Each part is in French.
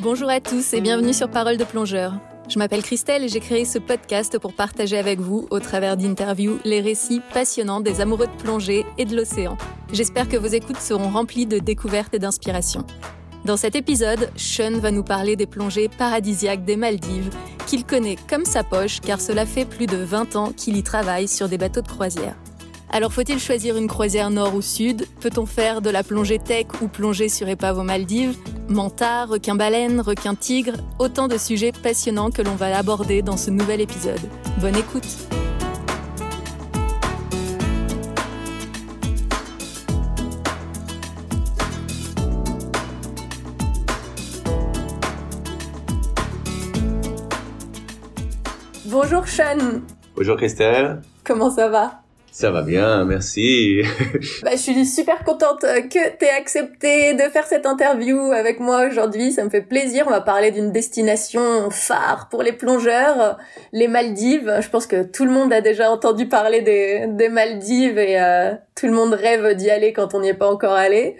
Bonjour à tous et bienvenue sur Parole de plongeur. Je m'appelle Christelle et j'ai créé ce podcast pour partager avec vous, au travers d'interviews, les récits passionnants des amoureux de plongée et de l'océan. J'espère que vos écoutes seront remplies de découvertes et d'inspiration. Dans cet épisode, Sean va nous parler des plongées paradisiaques des Maldives, qu'il connaît comme sa poche car cela fait plus de 20 ans qu'il y travaille sur des bateaux de croisière. Alors faut-il choisir une croisière nord ou sud? Peut-on faire de la plongée tech ou plonger sur épave aux Maldives? Manta, requin-baleine, requin-tigre, autant de sujets passionnants que l'on va aborder dans ce nouvel épisode. Bonne écoute! Bonjour Sean. Bonjour Christelle. Comment ça va? Ça va bien, merci. bah, je suis super contente que tu aies accepté de faire cette interview avec moi aujourd'hui. Ça me fait plaisir. On va parler d'une destination phare pour les plongeurs, les Maldives. Je pense que tout le monde a déjà entendu parler des, des Maldives et euh, tout le monde rêve d'y aller quand on n'y est pas encore allé.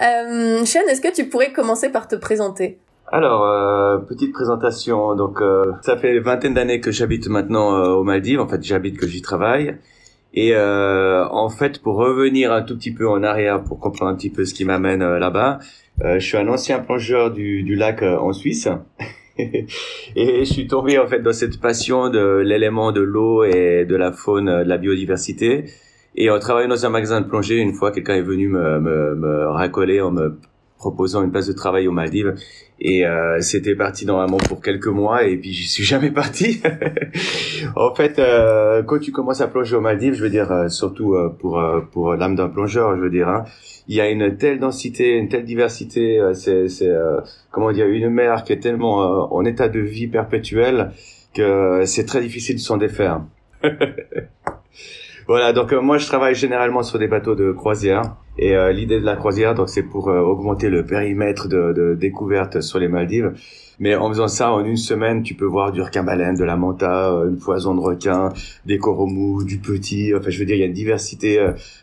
Euh, Sean, est-ce que tu pourrais commencer par te présenter? Alors, euh, petite présentation. Donc, euh, ça fait une vingtaine d'années que j'habite maintenant euh, aux Maldives. En fait, j'habite que j'y travaille. Et euh, en fait, pour revenir un tout petit peu en arrière, pour comprendre un petit peu ce qui m'amène euh, là-bas, euh, je suis un ancien plongeur du, du lac euh, en Suisse. et je suis tombé en fait dans cette passion de l'élément de l'eau et de la faune, de la biodiversité. Et en travaillant dans un magasin de plongée, une fois, quelqu'un est venu me, me, me racoler en me proposant une place de travail aux Maldives. Et euh, c'était parti normalement pour quelques mois et puis j'y suis jamais parti. en fait, euh, quand tu commences à plonger aux Maldives, je veux dire, euh, surtout euh, pour euh, pour l'âme d'un plongeur, je veux dire, hein, il y a une telle densité, une telle diversité. c'est c'est comment dire, une mer qui est tellement en état de vie perpétuel que c'est très difficile de s'en défaire. voilà, donc moi je travaille généralement sur des bateaux de croisière. Et euh, l'idée de la croisière, donc, c'est pour euh, augmenter le périmètre de, de, découverte sur les Maldives. Mais en faisant ça, en une semaine, tu peux voir du requin-baleine, de la manta, euh, une poison de requin, des coraux du petit. Enfin, je veux dire, il y a une diversité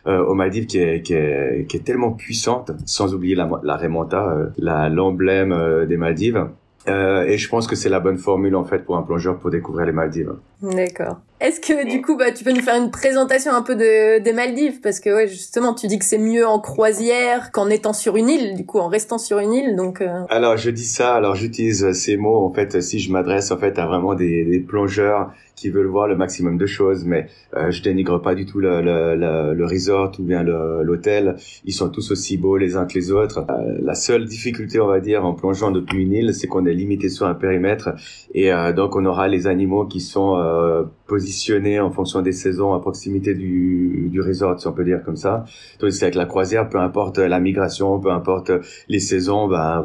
euh, aux Maldives qui est, qui, est, qui est tellement puissante, sans oublier la, la remanta, la l'emblème des Maldives. Et je pense que c'est la bonne formule en fait pour un plongeur pour découvrir les Maldives. D'accord. Est-ce que du coup, bah, tu peux nous faire une présentation un peu de, des Maldives? Parce que ouais, justement, tu dis que c'est mieux en croisière qu'en étant sur une île, du coup, en restant sur une île. Donc. Euh... Alors, je dis ça. Alors, j'utilise ces mots en fait si je m'adresse en fait à vraiment des, des, plongeurs qui veulent voir le maximum de choses, mais euh, je dénigre pas du tout le, le, le, resort ou bien l'hôtel. Ils sont tous aussi beaux les uns que les autres. Euh, la seule difficulté, on va dire, en plongeant depuis une île, c'est qu'on est limité sur un périmètre et euh, donc on aura les animaux qui sont euh, positionné en fonction des saisons à proximité du, du resort, si on peut dire comme ça. Tandis qu'avec la croisière, peu importe la migration, peu importe les saisons, bah,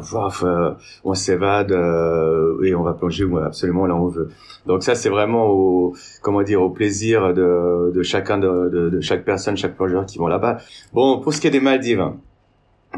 on s'évade et on va plonger absolument là où on veut. Donc ça, c'est vraiment au, comment dire, au plaisir de, chacun de, chaque personne, chaque plongeur qui vont là-bas. Bon, pour ce qui est des Maldives,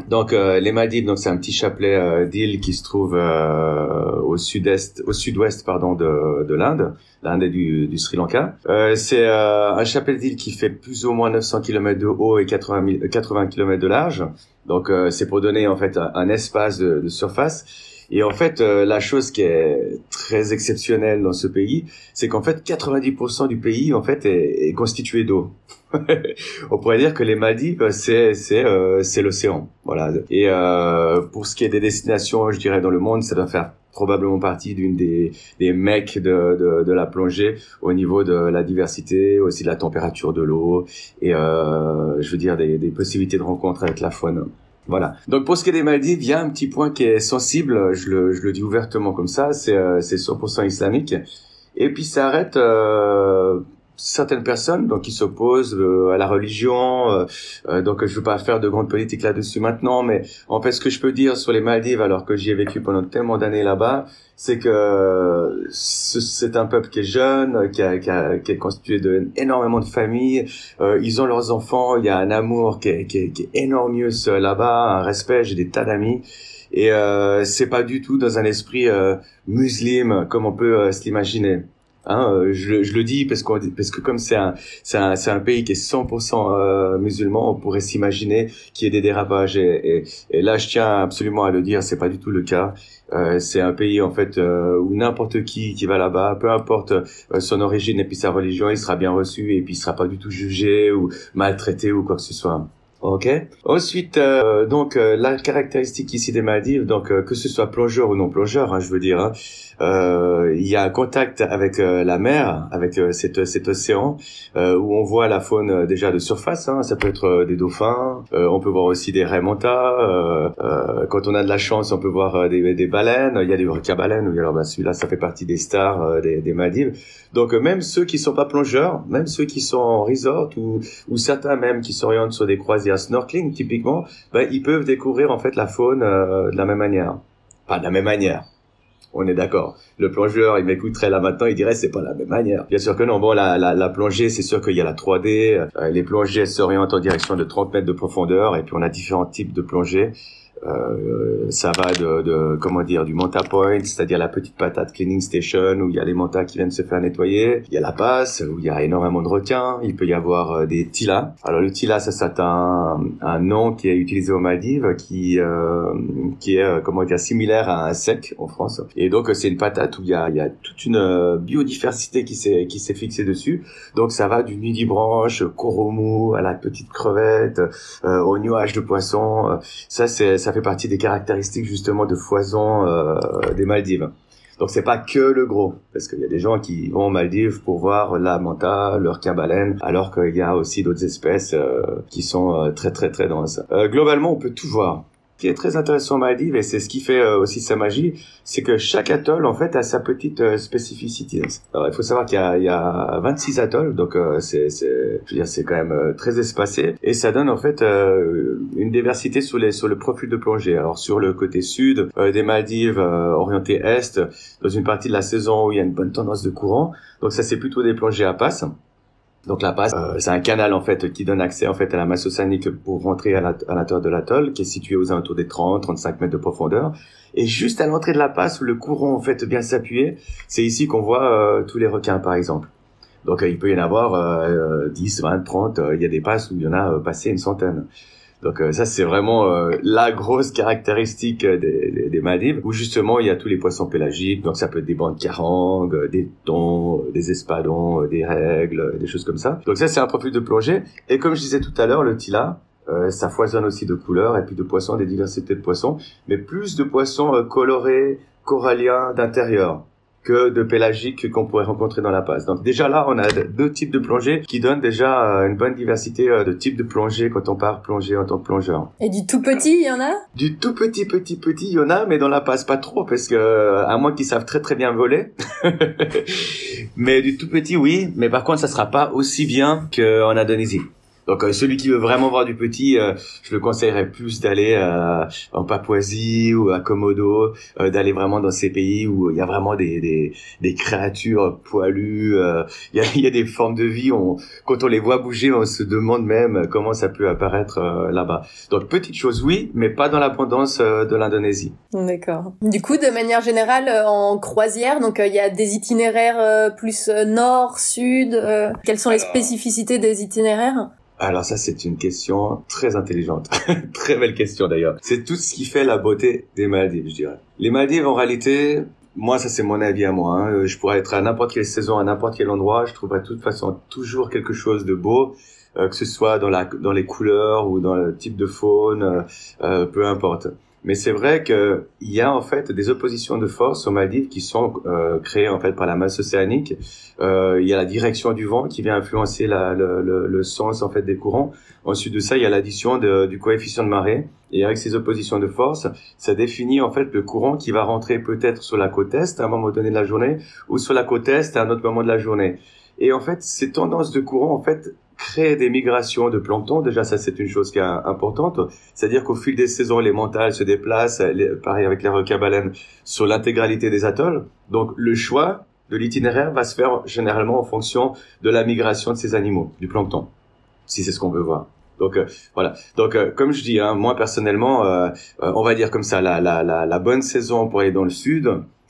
donc euh, les Maldives, donc c'est un petit chapelet euh, d'îles qui se trouve euh, au sud-est, au sud-ouest pardon de, de l'Inde, l'Inde et du, Sri Lanka. Euh, c'est un chapelet d'îles qui fait plus ou moins 900 km de haut et 80, 80 km de large. Donc c'est pour donner en fait un, espace de, surface. Et en fait, la chose qui est très exceptionnelle dans ce pays, c'est qu'en fait 90% du pays en fait est, est constitué d'eau. on pourrait dire que les Maldives c'est c'est euh, c'est l'océan. Voilà. Et euh, pour ce qui est des destinations je dirais dans le monde ça doit faire probablement partie d'une des des mecs de, de, de la plongée au niveau de la diversité aussi de la température de l'eau et euh, je veux dire des, des possibilités de rencontre avec la faune voilà. Donc pour ce qui est des Maldives, il y a un petit point qui est sensible, je le, dis ouvertement comme ça, c'est euh, c'est 100% islamique. Et puis ça arrête euh, certaines personnes donc qui s'opposent euh, à la religion euh, euh, donc je veux pas faire de grande politique là-dessus maintenant mais en fait ce que je peux dire sur les Maldives alors que j'y ai vécu pendant tellement d'années là-bas c'est que c'est un peuple qui est jeune qui, a, qui, a, qui est constitué de énormément de familles ils ont leurs enfants il y a un amour qui est, qui est, qui est énorme là-bas un respect j'ai des tas d'amis et euh, c'est pas du tout dans un esprit musulman comme on peut se l'imaginer Hein, euh, je, je, le dis parce, qu'on, parce que comme c'est un, un, un pays qui est 100% euh, musulman, on pourrait s'imaginer qu'il y ait des dérapages. Et, et, et, là, je tiens absolument à le dire, c'est pas du tout le cas. Euh, c'est un pays en fait euh, où n'importe qui qui va là-bas, peu importe euh, son origine et puis sa religion, il sera bien reçu et puis il sera pas du tout jugé ou maltraité ou quoi que ce soit. Ok? Ensuite, euh, donc la caractéristique ici des Maldives, donc que ce soit plongeur ou non plongeur, hein, je veux dire, hein, il y a un contact avec euh, la mer, avec euh, cet, océan, où on voit la faune déjà de surface. Hein, ça peut être des dauphins, on peut voir aussi des raimentas. quand on a de la chance, on peut voir des, baleines. Il y a des requins-baleines. Oui, alors bah, celui-là, ça fait partie des stars des, Maldives. Donc même ceux qui sont pas plongeurs, même ceux qui sont en resort ou, ou certains même qui s'orientent sur des croisières snorkeling typiquement, bah, ils peuvent découvrir en fait la faune de la même manière. Pas de la même manière on est d'accord. Le plongeur, il m'écouterait là maintenant, il dirait c'est pas la même manière. Bien sûr que non. Bon, la, la, la plongée, c'est sûr qu'il y a la 3D. Euh, les plongées s'orientent en direction de 30 mètres de profondeur et puis on a différents types de plongées. Euh, ça va de, de, comment dire du Manta Point, c'est-à-dire la petite patate cleaning station où il y a les mantas qui viennent se faire nettoyer. Il y a la passe où il y a énormément de requins. Il peut y avoir euh, des tilas. Alors le tila, ça c'est un, un nom qui est utilisé aux Maldives, qui euh, qui est euh, comment dire similaire à un sec en France. Et donc c'est une patate où il y a, il y a toute une biodiversité qui s'est qui s'est fixée dessus. Donc ça va du nudibranche, coromou à la petite crevette, au nuage de poissons. Ça c'est ça fait partie des caractéristiques justement de foison euh, des Maldives. Donc c'est pas que le gros, parce qu'il y a des gens qui vont aux Maldives pour voir la manta, leur baleine, alors qu'il y a aussi d'autres espèces euh, qui sont euh, très très très denses. globalement, on peut tout voir qui est très intéressant en Maldives et c'est ce qui fait euh, aussi sa magie, c'est que chaque atoll en fait a sa petite euh, spécificité. Alors il faut savoir qu'il y y a 26 atolls, donc euh, c'est, c'est quand même très espacé et ça donne en fait une diversité sur les sur le profil de plongée. Alors sur le côté sud des Maldives, orienté est, dans une partie de la saison où il y a une bonne tendance de courant, donc ça c'est plutôt des plongées à passe. Donc la passe, euh, c'est un canal en fait qui donne accès en fait à la masse océanique pour rentrer à l'intérieur de l'atoll, qui est situé aux alentours des 30-35 mètres de profondeur. Et juste à l'entrée de la passe, où le courant en fait bien s'appuyer, c'est ici qu'on voit euh, tous les requins par exemple. Donc euh, il peut y en avoir 10, 20, 30. il y a des passes où il y en a passé une centaine. Donc euh, ça c'est vraiment euh, la grosse caractéristique euh, des, des, Maldives où justement il y a tous les poissons pélagiques. Donc ça peut être des bandes carangues, des thons, des espadons, des règles, des choses comme ça. Donc ça c'est un profil de plongée. Et comme je disais tout à l'heure, le tila, ça foisonne aussi de couleurs et puis de poissons, des diversités de poissons, mais plus de poissons colorés, coralliens d'intérieur que de pélagique qu'on pourrait rencontrer dans la passe. Donc déjà là, on a deux types de plongées qui donnent déjà euh, une bonne diversité euh, de types de plongées quand on part plonger en tant que plongeur. Et du tout petit, il y en a? Du tout petit, petit, petit, il y en a, mais dans la passe pas trop parce que à moins qu'ils savent très très bien voler. mais du tout petit, oui. Mais par contre, ça sera pas aussi bien qu'en Indonésie. Donc euh, celui qui veut vraiment voir du petit, euh, je le conseillerais plus d'aller euh, en Papouasie ou à Komodo, d'aller vraiment dans ces pays où il y a vraiment des, des, des créatures poilues, il y a, y, a, des formes de vie. On, quand on les voit bouger, on se demande même comment ça peut apparaître là-bas. Donc petite chose, oui, mais pas dans l'abondance de l'Indonésie. D'accord. Du coup, de manière générale, en croisière, donc il y a des itinéraires plus nord, sud. quelles sont les spécificités des itinéraires? Alors ça, c'est une question très intelligente. très belle question d'ailleurs. C'est tout ce qui fait la beauté des Maldives, je dirais. Les Maldives, en réalité, moi, ça c'est mon avis à moi. Hein. Je pourrais être à n'importe quelle saison, à n'importe quel endroit, je trouverais de toute façon toujours quelque chose de beau, euh, que ce soit dans la dans les couleurs ou dans le type de faune, euh, euh peu importe. Mais c'est vrai qu'il y a en fait des oppositions de force aux Maldives qui sont euh, créées en fait par la masse océanique. Euh, il y a la direction du vent qui vient influencer la, le, le, le, sens en fait des courants. Ensuite de ça, il y a l'addition du coefficient de marée. Et avec ces oppositions de force, ça définit en fait le courant qui va rentrer peut-être sur la côte est à un moment donné de la journée ou sur la côte est à un autre moment de la journée. Et en fait, ces tendances de courant, en fait, créer des migrations de plancton. Déjà, ça, c'est une chose qui est importante. C'est-à-dire qu'au fil des saisons, les mentales se déplacent, pareil avec les requins-baleines, sur l'intégralité des atolls. Donc, le choix de l'itinéraire va se faire généralement en fonction de la migration de ces animaux, du plancton, si c'est ce qu'on veut voir. Donc euh, voilà. Donc euh, comme je dis, hein, moi personnellement, euh, on va dire comme ça, la, la, la, la bonne saison pour aller dans le sud,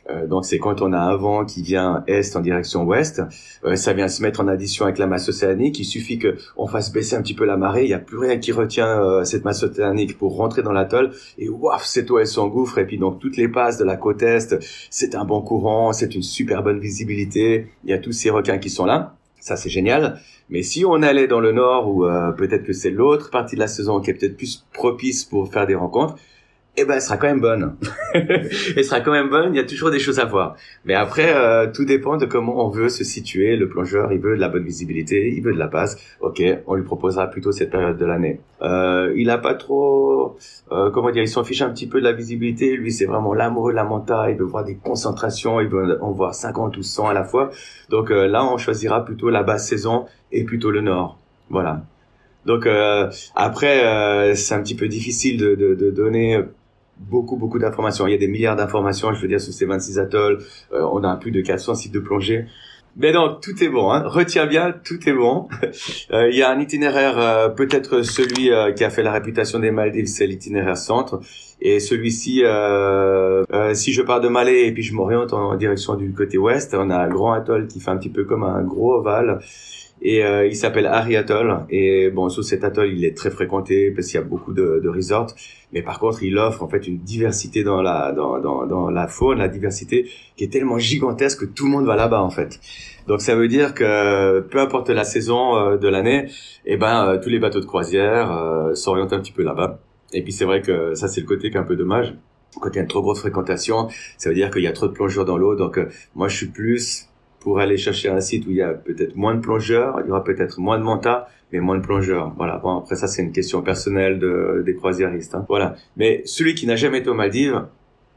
Euh, donc c'est quand on a un vent qui vient est en direction ouest, euh, ça vient se mettre en addition avec la masse océanique. Il suffit que on fasse baisser un petit peu la marée, il n'y a plus rien qui retient euh, cette masse océanique pour rentrer dans l'atoll et waf, cette eau elle s'engouffre et puis donc toutes les passes de la côte est, c'est un bon courant, c'est une super bonne visibilité. Il y a tous ces requins qui sont là, ça c'est génial. Mais si on allait dans le nord ou peut-être que c'est l'autre partie de la saison qui est peut-être plus propice pour faire des rencontres, eh ben, elle sera quand même bonne. elle sera quand même bonne. Il y a toujours des choses à voir. Mais après, euh, tout dépend de comment on veut se situer. Le plongeur, il veut de la bonne visibilité, il veut de la base. Ok, on lui proposera plutôt cette période de l'année. Euh, il a pas trop, euh, comment dire, il s'en fiche un petit peu de la visibilité. Lui, c'est vraiment l'amoureux de la montagne. Il veut voir des concentrations. Il veut en voir 50 ou 100 à la fois. Donc euh, là, on choisira plutôt la basse saison et plutôt le nord. Voilà. Donc euh, après, euh, c'est un petit peu difficile de, de, de donner beaucoup, beaucoup d'informations. Il y a des milliards d'informations, je veux dire, sur ces 26 atolls. Euh, on a plus de 400 sites de plongée. Mais non, tout est bon. Hein. Retiens bien, tout est bon. Euh, il y a un itinéraire, euh, peut-être celui qui a fait la réputation des Maldives, c'est l'itinéraire centre. Et celui-ci, si je pars de Malais et puis je m'oriente en direction du côté ouest, on a un grand atoll qui fait un petit peu comme un gros ovale et euh, il s'appelle Harry Atoll. Et bon, sur cet atoll, il est très fréquenté parce qu'il y a beaucoup de, de, resorts. Mais par contre, il offre en fait une diversité dans la dans, dans, dans la faune, la diversité qui est tellement gigantesque que tout le monde va là-bas en fait. Donc ça veut dire que peu importe la saison euh, de l'année, eh ben euh, tous les bateaux de croisière euh, s'orientent un petit peu là-bas. Et puis c'est vrai que ça c'est le côté qui est un peu dommage. Quand il y a une trop grosse fréquentation, ça veut dire qu'il y a trop de plongeurs dans l'eau. Donc moi je suis plus pour aller chercher un site où il y a peut-être moins de plongeurs, il y aura peut-être moins de manta, mais moins de plongeurs. Voilà. Bon, après ça, c'est une question personnelle de, des croisiéristes. Hein. Voilà. Mais celui qui n'a jamais été aux Maldives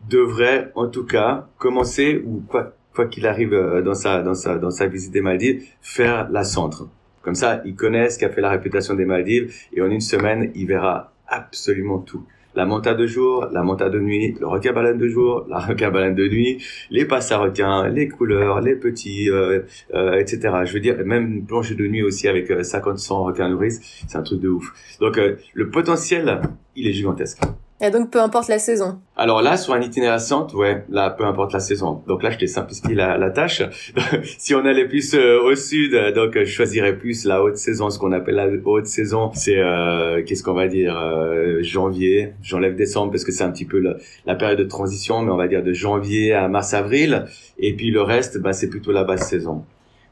devrait, en tout cas, commencer ou quoi quoi qu'il arrive euh, dans sa dans sa dans sa visite des Maldives, faire la centre. Comme ça, il connaît ce qui a fait la réputation des Maldives et en une semaine, il verra absolument tout la monta de jour, la monta de nuit, le requin baleine de jour, la requin baleine de nuit, les passes à requins, les couleurs, les petits, euh, euh, etc. Je veux dire, même une planche de nuit aussi avec 50 euh, 100 requins nourrices, c'est un truc de ouf. Donc le potentiel, il est gigantesque. Et donc peu importe la saison. Alors là, sur un itinéraire centre, ouais, là, peu importe la saison. Donc là, je t'ai simplifié la, tâche. si on allait plus euh, au sud, donc je choisirais plus la haute saison. Ce qu'on appelle la haute saison, c'est euh, qu'est-ce qu'on va dire euh, janvier. J'enlève décembre parce que c'est un petit peu la, période de transition, mais on va dire de janvier à mars-avril. Et puis le reste, bah, c'est plutôt la basse saison.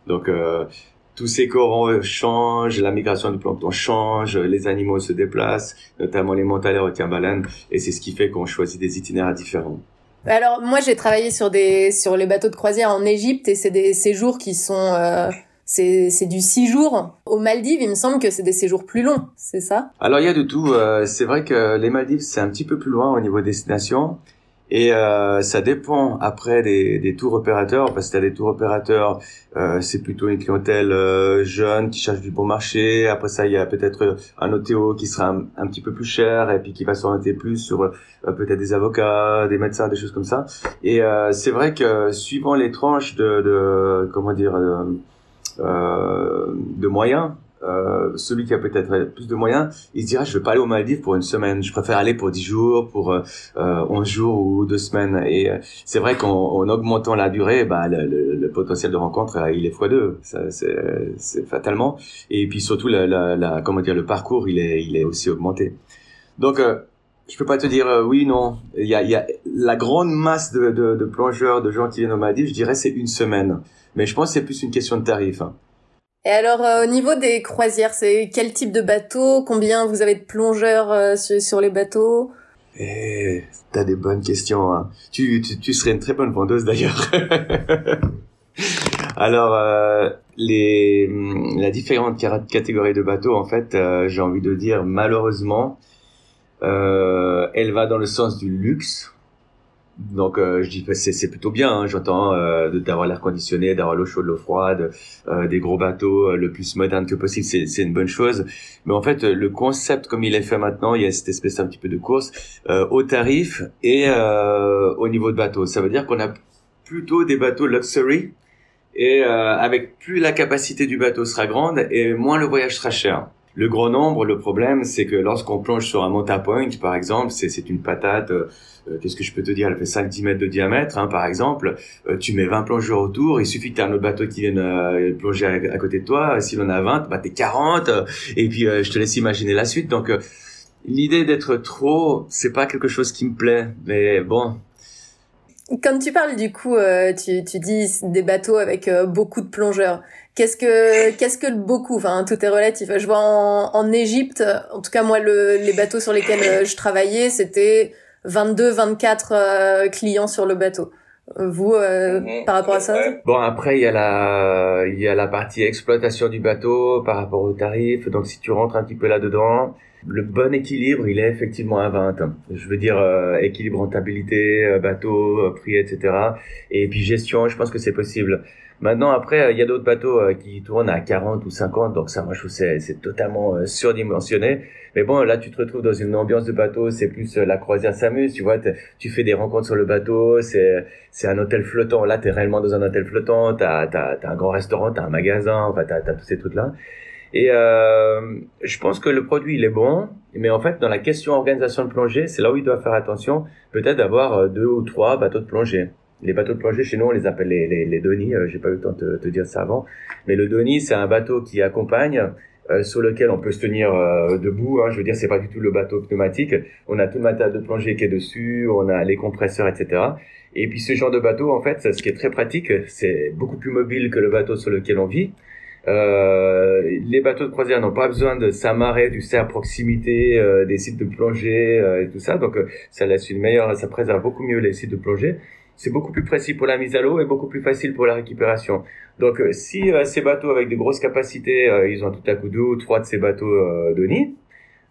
Donc tous ces coraux changent, la migration du plancton change, les animaux se déplacent, notamment les montales et baleines, et c'est ce qui fait qu'on choisit des itinéraires différents. Alors moi j'ai travaillé sur des sur les bateaux de croisière en Égypte et c'est des séjours qui sont euh, c'est c'est du six jours. Aux Maldives, il me semble que c'est des séjours plus longs, c'est ça? Alors il y a de tout. Euh, c'est vrai que les Maldives c'est un petit peu plus loin au niveau destination. Et euh, ça dépend après des, des tours opérateurs, parce que t'as des tours opérateurs, euh, c'est plutôt une clientèle euh, jeune qui cherche du bon marché. Après ça, il y a peut-être un OTO qui sera un, petit peu plus cher et puis qui va s'orienter plus sur euh, peut-être des avocats, des médecins, des choses comme ça. Et euh, c'est vrai que suivant les tranches de, de comment dire, de moyens, euh, celui qui a peut-être plus de moyens, il se dira je vais pas aller aux Maldives pour une semaine, je préfère aller pour 10 jours, pour euh, 11 jours ou deux semaines. Et euh, c'est vrai qu'en augmentant la durée, bah, le, le, potentiel de rencontre euh, il est fois deux, c'est fatalement. Et puis surtout la, la, la, comment dire le parcours il est il est aussi augmenté. Donc je peux pas te dire oui non. Il y a, y a la grande masse de, de, de, plongeurs, de gens qui viennent aux Maldives, je dirais c'est une semaine. Mais je pense que c'est plus une question de tarif. Hein. Et alors, euh, au niveau des croisières, c'est quel type de bateau? Combien vous avez de plongeurs euh, sur, les bateaux? Eh, t'as des bonnes questions. Hein. Tu, tu, tu, serais une très bonne vendeuse d'ailleurs. alors, euh, les, la différente catégorie de bateaux, en fait, j'ai envie de dire, malheureusement, elle va dans le sens du luxe donc euh, je dis c'est plutôt bien, hein, j'entends euh, d'avoir l'air conditionné, d'avoir l'eau chaude, l'eau froide, euh, des gros bateaux euh, le plus moderne que possible, c'est une bonne chose. Mais en fait le concept comme il est fait maintenant, il y a cette espèce un petit peu de course au tarif et au niveau de bateau. Ça veut dire qu'on a plutôt des bateaux luxury et avec plus la capacité du bateau sera grande et moins le voyage sera cher. Le gros nombre, le problème, c'est que lorsqu'on plonge sur un Monta Point, par exemple, c'est une patate, euh, euh, qu'est-ce que je peux te dire, elle fait 5-10 mètres de diamètre, hein, par exemple, euh, tu mets 20 plongeurs autour, il suffit que tu aies un autre bateau qui vienne plonger à, côté de toi, si l'on a 20, bah t'es 40, et puis je te laisse imaginer la suite. Donc l'idée d'être trop, c'est pas quelque chose qui me plaît, mais bon, quand tu parles du coup, tu dis des bateaux avec beaucoup de plongeurs. Qu'est-ce que qu'est-ce que le beaucoup Enfin, tout est relatif. Je vois en, en Égypte, en tout cas moi, le, les bateaux sur lesquels euh, je travaillais, c'était 22, 24 euh, clients sur le bateau. Vous, euh, mhm. par rapport à ça? Bon, après, il y a la il y a la partie exploitation du bateau par rapport aux tarifs. Donc, si tu rentres un petit peu là-dedans, le bon équilibre, il est effectivement à 20. Je veux dire, équilibre rentabilité, bateau, prix, etc. Et puis gestion, je pense que c'est possible. Maintenant, après, il y a d'autres bateaux euh, qui tournent à 40 ou 50, donc ça, moi, je trouve c'est c'est totalement euh, surdimensionné. Mais bon, là, tu te retrouves dans une ambiance de bateau, c'est plus euh, la croisière s'amuse, tu vois, tu fais des rencontres sur le bateau, c'est un hôtel flottant. Là, t'es réellement dans un hôtel flottant, t'as t'as t'as un grand restaurant, t'as un magasin, enfin, t'as t'as tous ces trucs là. Et euh, je pense que le produit il est bon, mais en fait dans la question organisation de plongée, c'est là où il doit faire attention, peut-être d'avoir deux ou trois bateaux de plongée les bateaux de plongée chez nous, on les appelle les, les, les Donny. Euh, J'ai pas eu le temps de te, dire ça avant. Mais le Donny, c'est un bateau qui accompagne, euh, sur lequel on peut se tenir euh, debout. Hein. Je veux dire, c'est pas du tout le bateau pneumatique. On a tout le matériel de plongée qui est dessus, on a les compresseurs, etc. Et puis ce genre de bateau, en fait, ce qui est très pratique, c'est beaucoup plus mobile que le bateau sur lequel on vit. Euh, les bateaux de croisière n'ont pas besoin de s'amarrer, du sais, à proximité euh, des sites de plongée et tout ça. Donc, ça laisse une meilleure, ça préserve beaucoup mieux les sites de plongée c'est beaucoup plus précis pour la mise à l'eau et beaucoup plus facile pour la récupération. Donc euh, si euh, ces bateaux avec de grosses capacités, euh, ils ont tout à coup deux ou trois de ces bateaux de nid,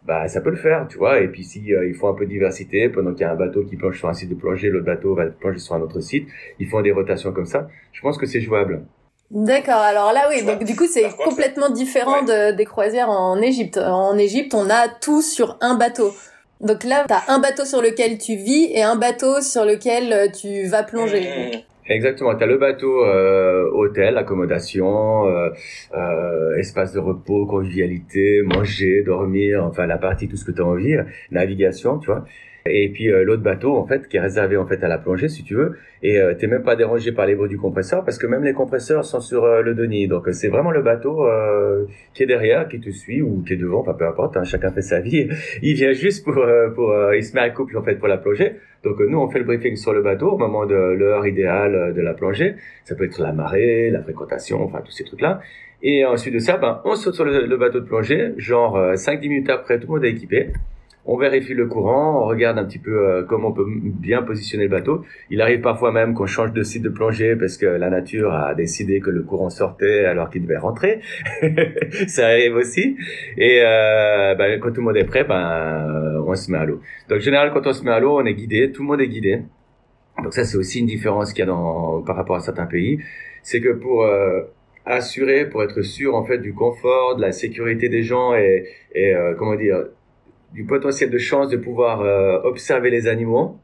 bah ça peut le faire, tu vois. Et puis si ils font un peu de diversité, pendant qu'il y a un bateau qui plonge sur un site de plongée, l'autre bateau va plonger sur un autre site, ils font des rotations comme ça. Je pense que c'est jouable. D'accord. Alors là, oui. Donc du coup, c'est complètement différent de, des croisières en Égypte. En Égypte, on a tout sur un bateau. Donc là, tu as un bateau sur lequel tu vis et un bateau sur lequel euh, tu vas plonger. Mmh. Exactement, tu as le bateau euh, hôtel, accommodation, euh, espace de repos, convivialité, manger, dormir, enfin la partie, tout ce que tu as envie, navigation, tu vois. Et puis euh, l'autre bateau en fait qui est réservé en fait à la plongée si tu veux. Et euh, t'es même pas dérangé par les bruits du compresseur parce que même les compresseurs sont sur euh, le Denis donc c'est vraiment le bateau euh, qui est derrière qui te suit ou qui est devant enfin peu importe hein, chacun fait sa vie. Il vient juste pour pour il se met à couple en fait pour la plongée. Donc nous on fait le briefing sur le bateau au moment de l'heure idéale de la plongée. Ça peut être la marée la fréquentation enfin tous ces trucs là et ensuite de ça ben on saute sur le, le bateau de plongée genre 5-10 minutes après tout le monde est équipé on vérifie le courant, on regarde un petit peu euh, comment on peut bien positionner le bateau. Il arrive parfois même qu'on change de site de plongée parce que la nature a décidé que le courant sortait alors qu'il devait rentrer. ça arrive aussi. Et euh, ben, quand tout le monde est prêt, ben, on se met à l'eau. Donc, en général, quand on se met à l'eau, on est guidé, tout le monde est guidé. Donc ça, c'est aussi une différence qu'il y a dans, par rapport à certains pays. C'est que pour euh, assurer, pour être sûr en fait du confort, de la sécurité des gens et, et comment dire du potentiel de chance de pouvoir euh, observer les animaux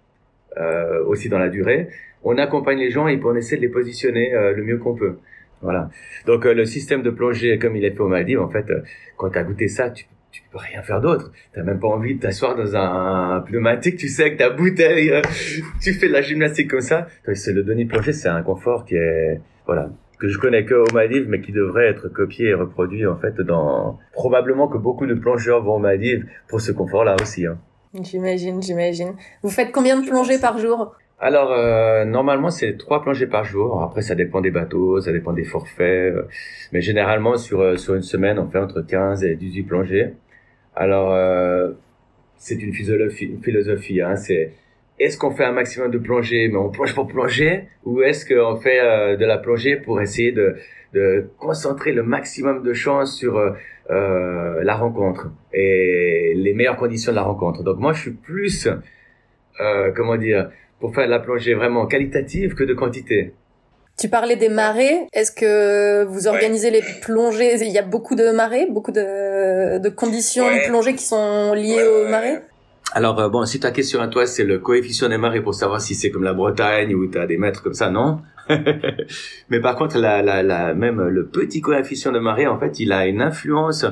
euh, aussi dans la durée. On accompagne les gens et on essaie de les positionner euh, le mieux qu'on peut. Voilà. Donc le système de plongée comme il est fait au Maldives, en fait, quand tu as goûté ça, tu tu peux rien faire d'autre. T'as même pas envie de t'asseoir dans un, pneumatique, tu sais, avec ta bouteille, tu fais de la gymnastique comme ça. C'est le Denis plongée, c'est un confort qui est, voilà, que je connais que au Maldives, mais qui devrait être copié et reproduit en fait dans probablement que beaucoup de plongeurs vont aux Maldives pour ce confort-là aussi. Hein. J'imagine, j'imagine. Vous faites combien de plongées par jour? Alors euh, normalement c'est trois plongées par jour. Après ça dépend des bateaux, ça dépend des forfaits, euh, mais généralement sur euh, sur une semaine on fait entre 15 et 18 plongées. Alors euh, c'est une philosophie, une philosophie hein, c'est est-ce qu'on fait un maximum de plongée, mais on plonge pour plonger, ou est-ce qu'on fait euh, de la plongée pour essayer de, de, concentrer le maximum de chance sur euh, euh, la rencontre et les meilleures conditions de la rencontre? Donc moi, je suis plus, comment dire, pour faire de la plongée vraiment qualitative que de quantité. Tu parlais des marées. Est-ce que vous organisez les plongées? Il y a beaucoup de marées, beaucoup de, de conditions de plongée qui sont liées aux marées? Alors euh, bon, si ta question à toi c'est le coefficient des marées pour savoir si c'est comme la Bretagne où tu as des mètres comme ça, non? Mais par contre, la, la, la, même le petit coefficient de marée, en fait, il a une influence,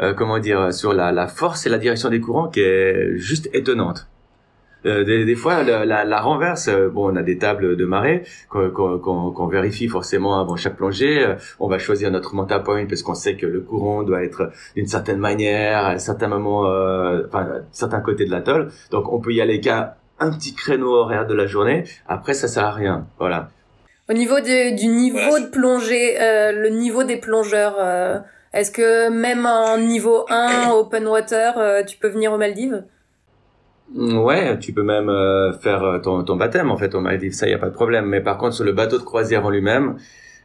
euh, comment dire, sur la force et la direction des courants qui est juste étonnante. Euh, des, des, fois, la, la, renverse, euh, bon, on a des tables de marée qu'on vérifie forcément avant chaque plongée. Euh, on va choisir notre manta point parce qu'on sait que le courant doit être d'une certaine manière, à certains moments, euh, enfin, certains côtés de l'atoll. Donc, on peut y aller qu'à un petit créneau horaire de la journée. Après, ça sert à rien. Voilà. Au niveau de, du niveau de plongée, le niveau des plongeurs, est-ce que même en niveau 1 open water, tu peux venir aux Maldives? Ouais, tu peux même euh, faire euh, ton, ton baptême en fait au Maldives, ça y a pas de problème. Mais par contre sur le bateau de croisière en lui-même,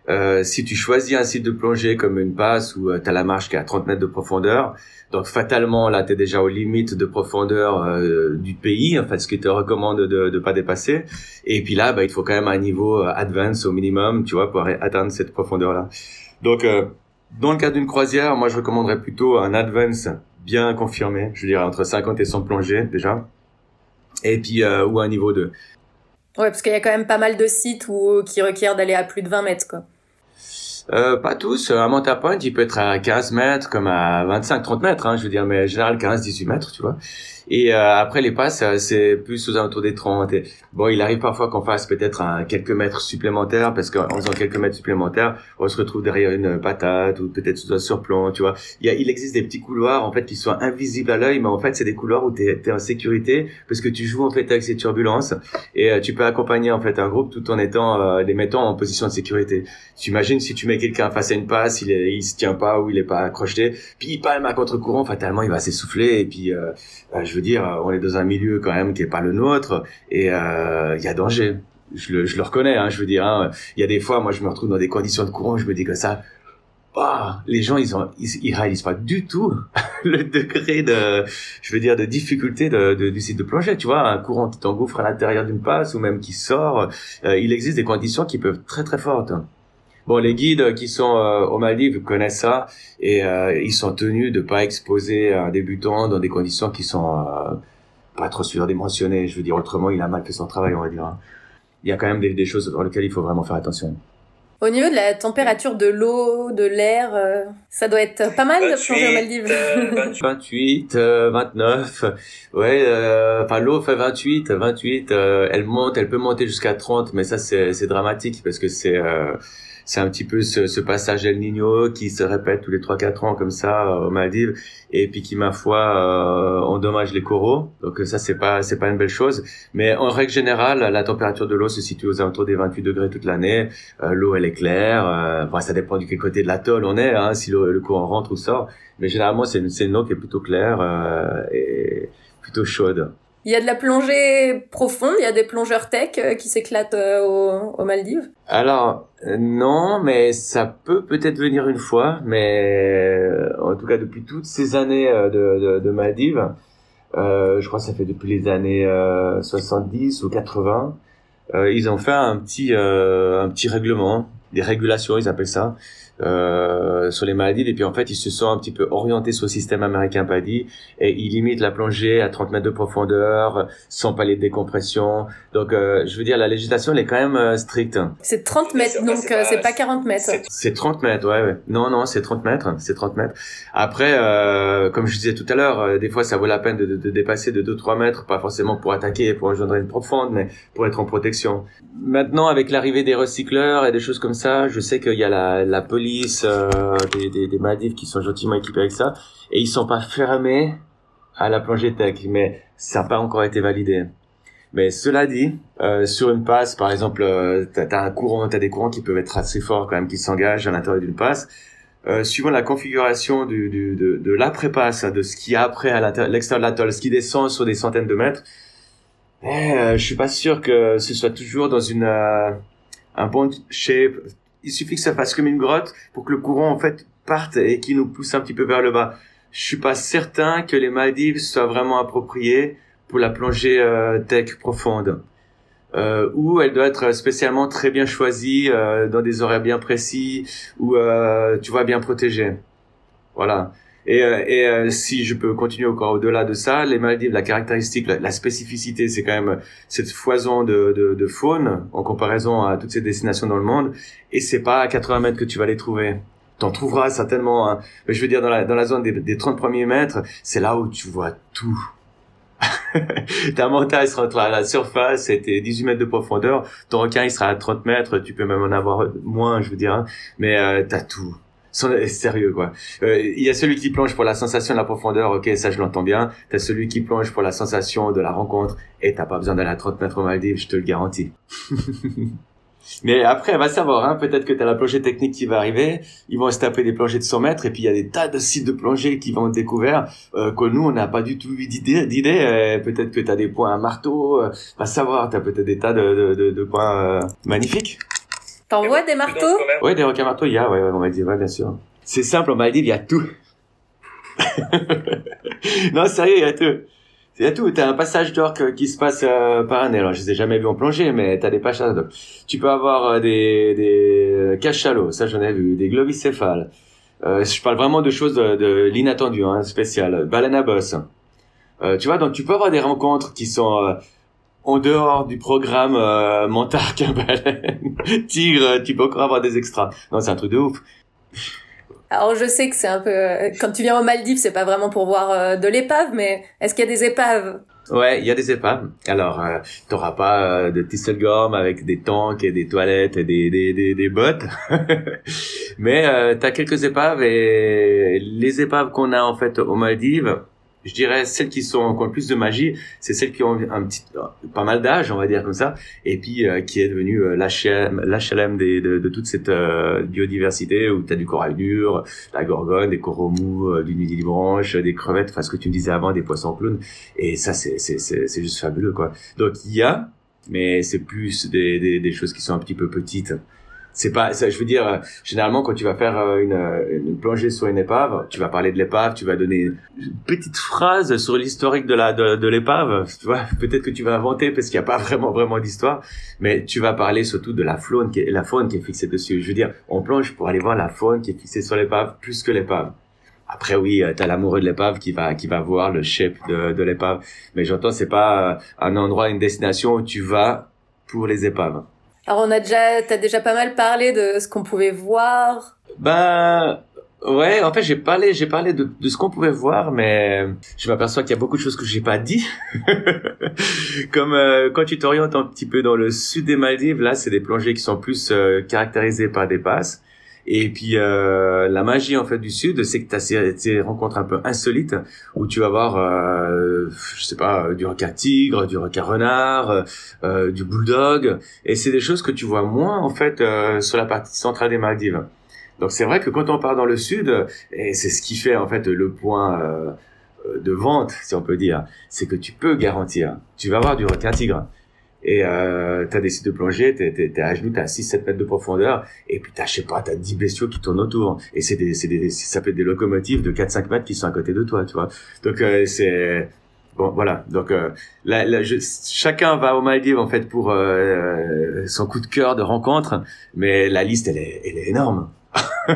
euh, si tu choisis un site de plongée comme une passe où euh, tu as la marche qui est à 30 mètres de profondeur, donc fatalement là tu es déjà aux limites de profondeur du pays, en fait ce qui te recommande de ne pas dépasser. Et puis là, bah, il faut quand même un niveau advance au minimum, tu vois, pour atteindre cette profondeur-là. Donc dans le cas d'une croisière, moi je recommanderais plutôt un advance bien confirmé, je dirais entre 50 et 100 plongées déjà et puis euh, ou un niveau 2. Ouais, parce qu'il y a quand même pas mal de sites où, qui requièrent d'aller à plus de 20 mètres, quoi. Euh, pas tous. Un Manta Point, il peut être à 15 mètres, comme à 25-30 mètres, hein, je veux dire, mais en général 15-18 mètres, tu vois. Et euh, après les passes, euh, c'est plus aux alentours des 30. bon, il arrive parfois qu'on fasse peut-être quelques mètres supplémentaires parce qu'en faisant quelques mètres supplémentaires, on se retrouve derrière une patate ou peut-être sous un surplomb, tu vois. Il, existe des petits couloirs en fait qui sont invisibles à l'œil, mais en fait c'est des couloirs où tu es, en sécurité parce que tu joues en fait avec ces turbulences et euh, tu peux accompagner en fait un groupe tout en étant les mettant en position de sécurité. Tu imagines si tu mets quelqu'un face à une passe, il, est, il se tient pas ou il est pas accroché, puis il palme à contre-courant, fatalement il va s'essouffler et puis bah, je veux dire, on est dans un milieu quand même qui est pas le nôtre et euh, il y a danger. Je le, je le reconnais, hein, je veux dire. Hein. Il y a des fois, moi, je me retrouve dans des conditions de courant, je me dis que ça, bah, les gens, ils ont, ils, réalisent pas du tout le degré de, je veux dire, de difficulté de, du site de plongée. Tu vois, un courant qui t'engouffre à l'intérieur d'une passe ou même qui sort, euh, il existe des conditions qui peuvent être très très fortes. Bon, les guides qui sont euh, au Maldives connaissent ça et euh, ils sont tenus de pas exposer un débutant dans des conditions qui sont euh, pas trop surdimensionnées. Je veux dire, autrement, il a mal fait son travail, on va dire. Hein. Il y a quand même des, des choses dans lesquelles il faut vraiment faire attention. Au niveau de la température de l'eau, de l'air, ça doit être pas mal de plonger aux Maldives. 28, 29, ouais, enfin l'eau fait 28, 28, elle monte, elle peut monter jusqu'à 30, mais ça c'est dramatique parce que c'est c'est un petit peu ce, ce, passage El Niño qui se répète tous les 3-4 ans comme ça euh, aux Maldives et puis qui ma foi euh, endommage les coraux. Donc ça c'est pas c'est pas une belle chose. Mais en règle générale, la température de l'eau se situe aux alentours des 28 degrés toute l'année. Euh, l'eau elle est claire. Euh, ça dépend du quel côté de l'atoll on est, hein, si le, courant rentre ou sort. Mais généralement c'est une, une eau qui est plutôt claire euh, et plutôt chaude. Il y a de la plongée profonde, il y a des plongeurs tech euh, qui s'éclatent euh, aux, Maldives? Alors non, mais ça peut peut-être venir une fois, mais en tout cas depuis toutes ces années de, de, Maldives, je crois que ça fait depuis les années 70 ou 80, ils ont fait un petit un petit règlement, des régulations ils appellent ça, euh, sur les maladies. Et puis en fait ils se sont un petit peu orientés sur le système américain PADI et ils limitent la plongée à 30 mètres de profondeur sans palier de décompression. Donc euh, je veux dire la législation elle est quand même euh, stricte. C'est 30 mètres donc c'est pas 40 mètres. c'est 30 mètres ouais, ouais. non non c'est 30 mètres c'est 30 mètres. Après comme je disais tout à l'heure des fois ça vaut la peine de, de, dépasser de 2-3 mètres pas forcément pour attaquer pour rejoindre une profonde mais pour être en protection. Maintenant avec l'arrivée des recycleurs et des choses comme ça je sais qu'il y a la, la police euh, des, des, Maldives qui sont gentiment équipés avec ça, et ils sont pas fermés à la plongée tech, mais ça n'a pas encore été validé. Mais cela dit, euh, sur une passe, par exemple, euh, t'as as un courant, t'as des courants qui peuvent être assez forts quand même, qui s'engagent à l'intérieur d'une passe. Euh, suivant la configuration du, du, de, de l'après-passe, de ce qui après à l'extérieur de l'atoll, ce qui descend sur des centaines de mètres, eh, je suis pas sûr que ce soit toujours dans une un bon shape il suffit que ça fasse comme une grotte pour que le courant en fait parte et qu'il nous pousse un petit peu vers le bas. Je suis pas certain que les Maldives soient vraiment appropriées pour la plongée euh, tech profonde. Euh, où elle doit être spécialement très bien choisie euh, dans des horaires bien précis ou tu vois bien protégée. Voilà. Et, euh, et euh, si je peux continuer encore au-delà de ça, les Maldives, la caractéristique, la, spécificité, c'est quand même cette foison de, de, de, faune en comparaison à toutes ces destinations dans le monde. Et c'est pas à 80 mètres que tu vas les trouver. T'en trouveras certainement, hein. je veux dire, dans la, dans la zone des, des 30 premiers mètres, c'est là où tu vois tout. ta montagne sera à la surface et tes 18 mètres de profondeur. Ton requin, il sera à 30 mètres. Tu peux même en avoir moins, je veux dire. Hein. Mais euh, t'as tout. Sérieux quoi. Euh, il y a celui qui plonge pour la sensation de la profondeur, ok, ça je l'entends bien. T'as celui qui plonge pour la sensation de la rencontre et t'as pas besoin d'aller à 30 mètres au Maldives, je te le garantis. Mais après, va savoir, hein, peut-être que tu as la plongée technique qui va arriver, ils vont se taper des plongées de 100 mètres, et puis il y a des tas de sites de plongée qui vont être découverts, euh, que nous, on n'a pas du tout eu d'idée. Euh, peut-être que tu as des points à marteau, euh, va savoir, tu as peut-être des tas de, de, de, points euh, magnifiques. T'en vois des marteaux Oui, des requins marteaux, il y a, ouais, on va dire, ouais, bien sûr. C'est simple, on m'a dit, il y a tout. non, sérieux, il y a tout. Il y a tout. T'as un passage d'orque qui se passe euh, par année. Alors, je les ai jamais vus en plongée, mais t'as des passages d'orque. Tu peux avoir euh, des, des cachalots, ça j'en ai vu, des globicéphales. Euh, je parle vraiment de choses de, de l'inattendu, hein, spécial. Baleine à bosse. Euh, tu vois, donc tu peux avoir des rencontres qui sont euh, en dehors du programme euh, Montarque, baleine, tigre. Tu peux encore avoir des extras. Non, c'est un truc de ouf. Alors je sais que c'est un peu euh, quand tu viens aux Maldives, c'est pas vraiment pour voir euh, de l'épave, mais est-ce qu'il y a des épaves? Ouais, il y a des épaves. Alors, euh, t'auras pas euh, de Tisselgorm avec des tanks et des toilettes et des, des, des, des bottes. Mais euh, t'as quelques épaves et les épaves qu'on a en fait aux Maldives, je dirais celles qui sont encore plus de magie, c'est celles qui ont un petit pas mal d'âge, on va dire comme ça, et puis euh, qui est devenu euh, l'HLM de, toute cette euh, biodiversité où tu as du corail dur, la gorgone, des coraux mous, euh, du nidibranche, des crevettes, enfin ce que tu me disais avant, des poissons clowns, et ça c'est c'est c'est juste fabuleux quoi. Donc il y a, mais c'est plus des, des, des choses qui sont un petit peu petites c'est pas ça, je veux dire euh, généralement quand tu vas faire euh, une, euh, une, plongée sur une épave tu vas parler de l'épave tu vas donner une petite phrase sur l'historique de la de, de l'épave. Tu vois peut-être que tu vas inventer parce qu'il n'y a pas vraiment vraiment d'histoire mais tu vas parler surtout de la faune qui est la faune qui est fixée dessus. Je veux dire on plonge pour aller voir la faune qui est fixée sur l'épave plus que l'épave. Après oui, tu as l'amoureux de l'épave qui va qui va voir le shape de, de l'épave, mais j'entends c'est pas un endroit, une destination où tu vas pour les épaves. Alors on a déjà, t'as déjà pas mal parlé de ce qu'on pouvait voir. Ben ouais, en fait j'ai parlé, j'ai parlé de, ce qu'on pouvait voir, mais je m'aperçois qu'il y a beaucoup de choses que j'ai pas dit. Comme euh, quand tu t'orientes un petit peu dans le sud des Maldives, là c'est des plongées qui sont plus euh, caractérisées par des passes. Et puis euh, la magie en fait du sud, c'est que tu as ces, rencontres un peu insolites où tu vas voir, euh, je sais pas, du requin tigre, du requin renard, euh, du bulldog, et c'est des choses que tu vois moins en fait euh, sur la partie centrale des Maldives. Donc c'est vrai que quand on part dans le sud, et c'est ce qui fait en fait le point euh, de vente, si on peut dire, c'est que tu peux garantir, tu vas voir du requin tigre et euh, t'as des sites de plongée, t'es, t'es, t'es à genoux, t'as 6-7 mètres de profondeur, et puis t'as, je sais pas, t'as 10 bestiaux qui tournent autour, et c'est des, c'est des, ça peut être des locomotives de 4-5 mètres qui sont à côté de toi, tu vois. Donc euh, c'est, bon, voilà. Donc euh, là, je, chacun va au Maldives en fait pour euh, son coup de cœur de rencontre, mais la liste elle est, elle est énorme.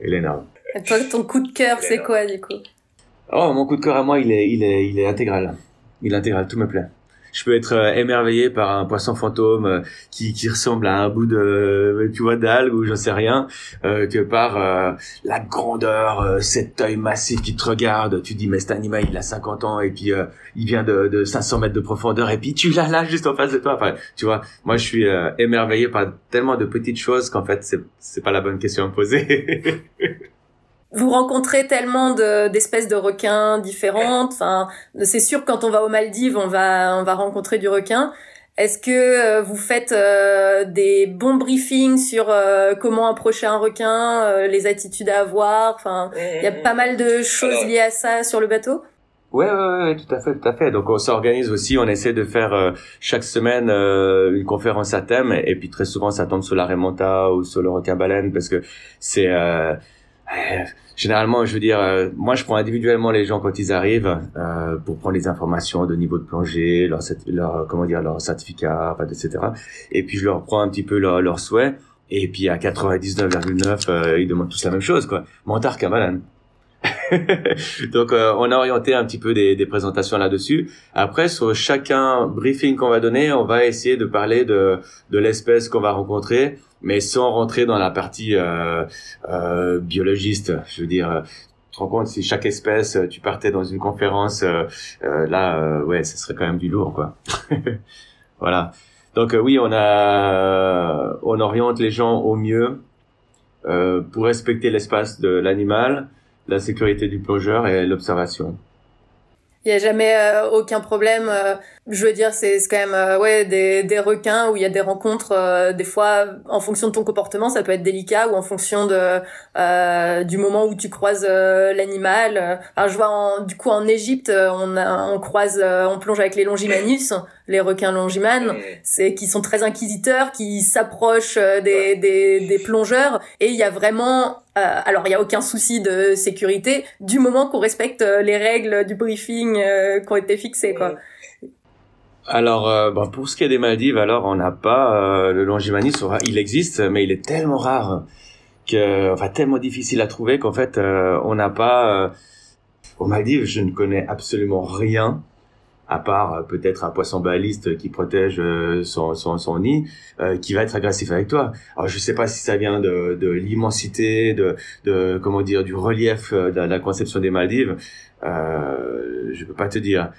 elle est énorme. Et toi, ton coup de cœur, c'est quoi du coup? Oh, mon coup de cœur à moi, il est, il est, il est intégral. Il est intégral, tout me plaît je peux être euh, émerveillé par un poisson fantôme euh, qui, qui ressemble à un bout de tu vois d'algue ou j'en sais rien euh, que par la grandeur cet œil massif qui te regarde. Tu dis mais cet animal il a 50 ans et puis il vient de, de 500 mètres de profondeur et puis tu l'as là juste en face de toi. Enfin tu vois moi je suis émerveillé par tellement de petites choses qu'en fait c'est c'est pas la bonne question à me poser vous rencontrez tellement d'espèces de, requins différentes. Enfin, c'est sûr quand on va aux Maldives, on va on va rencontrer du requin. Est-ce que euh, vous faites euh, des bons briefings sur euh, comment approcher un requin, les attitudes à avoir? Enfin, il y a pas mal de choses liées à ça sur le bateau? Ouais, ouais, ouais, tout à fait, tout à fait. Donc on s'organise aussi, on essaie de faire chaque semaine une conférence à thème, et puis très souvent ça tombe sur la remonta ou sur le requin baleine parce que c'est généralement, je veux dire, euh, moi, je prends individuellement les gens quand ils arrivent euh, pour prendre les informations de niveau de plongée, leur, leur comment dire, leur certificat, etc. Et puis je leur prends un petit peu leurs leur souhaits. Et puis à 99,9, euh, ils demandent tous la même chose, quoi. Mentar Kamalan. Donc euh, on a orienté un petit peu des, des présentations là-dessus. Après sur chacun briefing qu'on va donner, on va essayer de parler de de l'espèce qu'on va rencontrer, mais sans rentrer dans la partie euh, euh, biologiste. Je veux dire, tu te rends compte si chaque espèce, tu partais dans une conférence, euh, euh, là, ouais, ce serait quand même du lourd, quoi. voilà. Donc oui, on a, on oriente les gens au mieux euh, pour respecter l'espace de l'animal, la sécurité du plongeur et l'observation. Il n'y a jamais euh, aucun problème. Euh, je veux dire, c'est quand même ouais des, des requins où il y a des rencontres. des fois, en fonction de ton comportement, ça peut être délicat ou en fonction de du moment où tu croises l'animal. Alors, je vois en, du coup en Égypte, on, on croise, on plonge avec les longimanus les requins longimanes, c'est qui sont très inquisiteurs, qui s'approchent euh, des, des, des, plongeurs et il y a vraiment euh, alors il y a aucun souci de sécurité du moment qu'on respecte euh, les règles du briefing qui ont été fixées quoi. Alors, euh, pour ce qui est des Maldives, alors on n'a pas le longimanus. Il existe, mais il est tellement rare que, tellement difficile à trouver qu'en fait, on n'a pas. aux Maldives, je ne connais absolument rien à part euh, peut-être un poisson baliste qui protège euh, son, son, son nid, euh, qui va être agressif avec toi. Alors je sais pas si ça vient de, de l'immensité, de, de comment dire, du relief de la conception des Maldives. Euh, je peux pas te dire.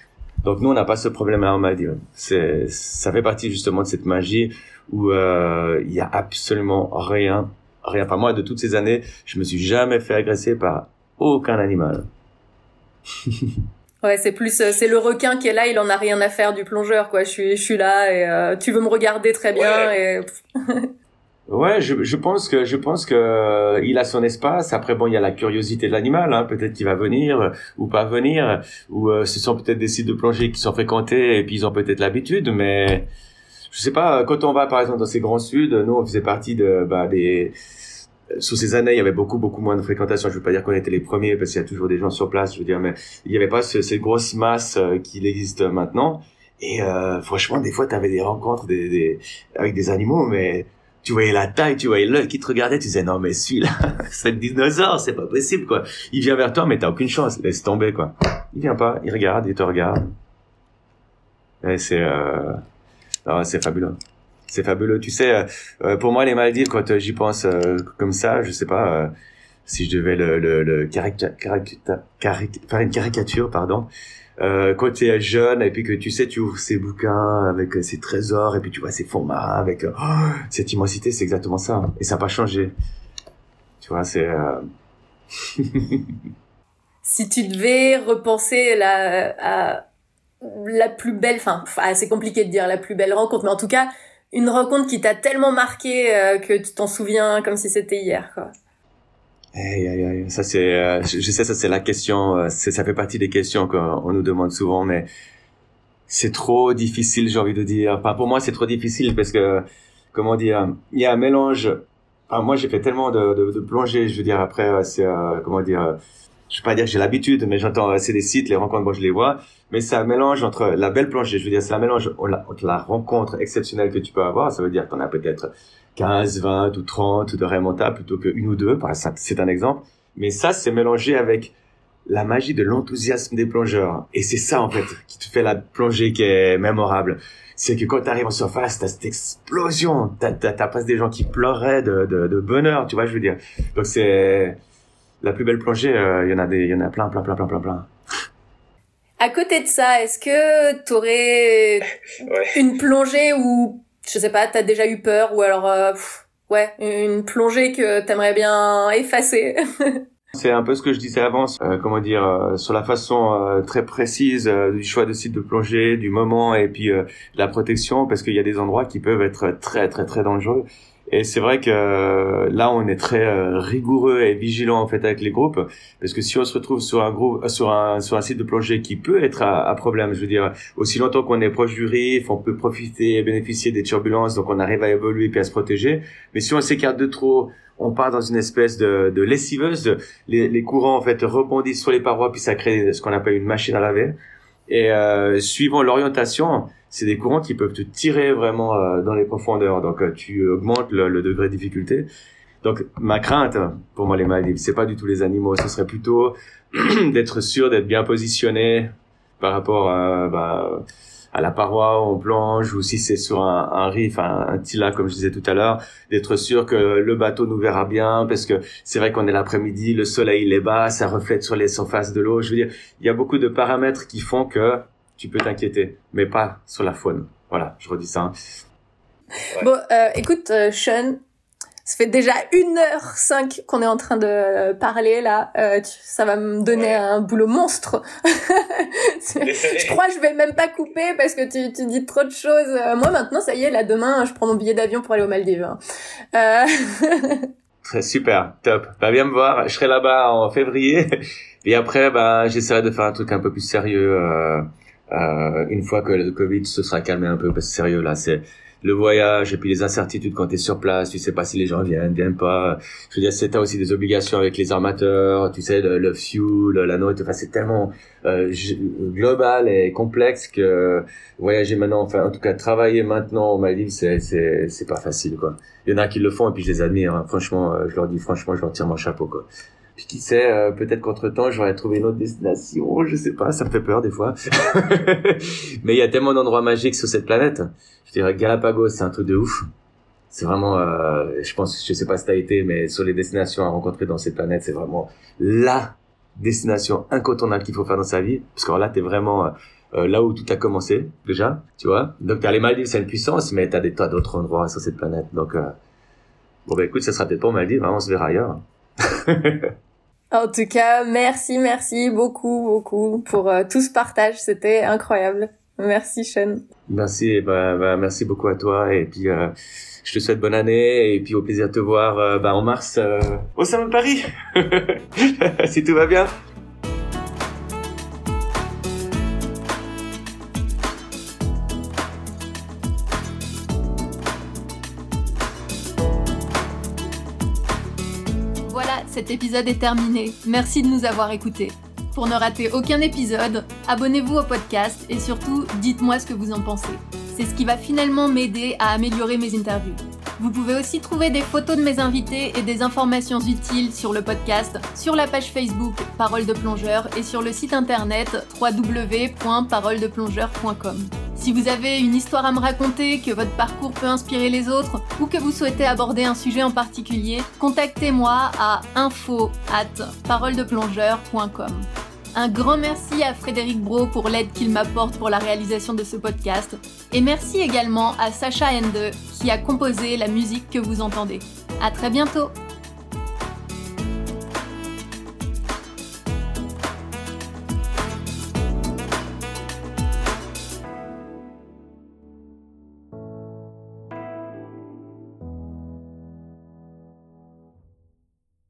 Donc nous on n'a pas ce problème-là en Maldives. C'est, ça fait partie justement de cette magie où il y a absolument rien, rien. Enfin moi de toutes ces années, je me suis jamais fait agresser par aucun animal. Ouais, c'est plus euh, c'est le requin qui est là, il en a rien à faire du plongeur quoi. Je suis je suis là et euh, tu veux me regarder très bien et Ouais, je, je pense que je pense que euh, il a son espace. Après bon, il y a la curiosité de l'animal. Hein. Peut-être qu'il va venir ou pas venir. Ou ce sont peut-être des sites de plongée qui sont fréquentés et puis ils ont peut-être l'habitude. Mais je sais pas. Quand on va par exemple dans ces grands suds, nous on faisait partie de bah, des sous ces années, il y avait beaucoup, beaucoup moins de fréquentation. Je veux pas dire qu'on était les premiers parce qu'il y a toujours des gens sur place. Je veux dire, mais il n'y avait pas ce, ces grosses masses euh, qu'il existe maintenant. Et euh, franchement, des fois, tu avais des rencontres avec des animaux, mais tu voyais la taille, tu voyais l'œil qui te regardait, tu disais non mais celui-là, c'est le dinosaure, c'est pas possible quoi. Il vient vers toi, mais t'as aucune chance, laisse tomber quoi. Il vient pas, il regarde, il te regarde. Et c'est, euh... c'est fabuleux c'est fabuleux. Tu sais, euh, euh, pour moi, les Maldives, quand euh, j'y pense comme ça, je sais pas si je devais le, le, le faire une caricature, pardon. Quand tu es jeune et puis que tu sais, tu ouvres ces bouquins avec ces trésors et puis tu vois ces fonds marins avec oh, cette immensité, c'est exactement ça. Et ça n'a pas changé. Tu vois, c'est... si tu devais repenser la, à la plus belle, enfin, c'est compliqué de dire la plus belle rencontre, mais en tout cas, une rencontre qui t'a tellement marqué euh, que tu t'en souviens comme si c'était hier, quoi. ça c'est, euh, je sais, ça c'est la question, euh, ça fait partie des questions qu'on nous demande souvent, mais c'est trop difficile, j'ai envie de dire. Enfin, pour moi, c'est trop difficile parce que, comment dire, il y a un mélange. Moi, j'ai fait tellement de, de, de plongées, je veux dire, après, c'est, comment dire, je vais pas dire que j'ai l'habitude, mais j'entends, c'est des sites, les rencontres, moi, je les vois mais c'est un mélange entre la belle plongée, je veux dire, c'est un mélange entre la rencontre exceptionnelle que tu peux avoir, ça veut dire qu'on a peut-être 15, 20 ou 30 de remontables plutôt qu'une ou deux, c'est un exemple. Mais ça, c'est mélangé avec la magie de l'enthousiasme des plongeurs. Et c'est ça, en fait, qui te fait la plongée qui est mémorable. C'est que quand tu arrives en surface, t'as cette explosion, t'as, t'as, des gens qui pleuraient de, de bonheur, tu vois, je veux dire. Donc c'est la plus belle plongée, euh, il y en a des, il y en a plein, plein, plein, plein, plein, plein. À côté de ça, est-ce que t'aurais une plongée où, je sais pas, t'as déjà eu peur ou alors, euh, ouais, une plongée que t'aimerais bien effacer C'est un peu ce que je disais avant, euh, comment dire, euh, sur la façon très précise du choix de site de plongée, du moment et puis la protection, parce qu'il y a des endroits qui peuvent être très très très dangereux. Et c'est vrai que euh, là, on est très euh, rigoureux et vigilant en fait avec les groupes, parce que si on se retrouve sur un groupe, euh, sur un sur un site de plongée qui peut être à, à problème, je veux dire, aussi longtemps qu'on est proche du riff, on peut profiter et bénéficier des turbulences, donc on arrive à évoluer puis à se protéger. Mais si on s'écarte de trop, on part dans une espèce de, de lessiveuse. Les, les courants en fait rebondissent sur les parois puis ça crée ce qu'on appelle une machine à laver. Et euh, suivant l'orientation, c'est des courants qui peuvent te tirer vraiment euh, dans les profondeurs. Donc euh, tu augmentes le, degré de difficulté. Donc ma crainte pour moi les Maldives, c'est pas du tout les animaux, ce serait plutôt d'être sûr d'être bien positionné par rapport à, bah, à la paroi où on plonge ou si c'est sur un, un riff, un, un, petit lac comme je disais tout à l'heure, d'être sûr que le bateau nous verra bien parce que c'est vrai qu'on est l'après-midi, le soleil est bas, ça reflète sur les surfaces de l'eau. Je veux dire, il y a beaucoup de paramètres qui font que tu peux t'inquiéter, mais pas sur la faune. Voilà, je redis ça. Hein. Bon, euh, écoute, euh, Sean, ça fait déjà une heure cinq qu'on est en train de parler là. Euh, ça va me donner un boulot monstre. je crois que je vais même pas couper parce que tu, tu dis trop de choses. Moi maintenant, ça y est, là demain, je prends mon billet d'avion pour aller aux Maldives. Hein. Euh... Super, top. Va bien me voir. Je serai là-bas en février. Et après, bah, j'essaierai de faire un truc un peu plus sérieux. Euh, euh, une fois que le Covid se sera calmé un peu, parce que sérieux là, c'est le voyage et puis les incertitudes quand tu es sur place, tu sais pas si les gens viennent, viennent pas. Je veux dire, c'est aussi des obligations avec les armateurs, tu sais, le, le fuel, la note, enfin c'est tellement euh, global et complexe que voyager maintenant, enfin en tout cas travailler maintenant au Maldives, c'est c'est c'est pas facile quoi. Il y en a qui le font et puis je les admire. Hein. Franchement, euh, je leur dis franchement, je leur tire mon chapeau quoi. Puis qui sait, euh, peut-être qu'entre temps, j'aurais trouvé une autre destination, je sais pas, ça me fait peur des fois. Mais il y a tellement d'endroits magiques sur cette planète. Je dirais Galapagos, c'est un truc de ouf. C'est vraiment, euh, je pense, je sais pas si t'as été, mais sur les destinations à rencontrer dans cette planète, c'est vraiment la destination incontournable qu'il faut faire dans sa vie. Parce que là, t'es vraiment euh, là où tout a commencé, déjà, tu vois. Donc t'as les Maldives, c'est une puissance, mais t'as des tas d'autres endroits sur cette planète. Donc, euh... bon bah écoute, ça sera peut-être pas Maldives, hein, on se verra ailleurs. En tout cas, merci, merci beaucoup, beaucoup pour euh, tout ce partage. C'était incroyable. Merci, Sean. Merci, bah, bah, merci beaucoup à toi. Et puis, euh, je te souhaite bonne année. Et puis, au plaisir de te voir euh, bah, en mars au Salon de Paris. si tout va bien. Cet épisode est terminé. Merci de nous avoir écoutés. Pour ne rater aucun épisode, abonnez-vous au podcast et surtout, dites-moi ce que vous en pensez. C'est ce qui va finalement m'aider à améliorer mes interviews. Vous pouvez aussi trouver des photos de mes invités et des informations utiles sur le podcast, sur la page Facebook Parole de plongeur et sur le site internet www.paroledeplongeur.com. Si vous avez une histoire à me raconter, que votre parcours peut inspirer les autres ou que vous souhaitez aborder un sujet en particulier, contactez-moi à info at paroledeplongeur.com. Un grand merci à Frédéric Bro pour l'aide qu'il m'apporte pour la réalisation de ce podcast. Et merci également à Sacha Ende qui a composé la musique que vous entendez. À très bientôt!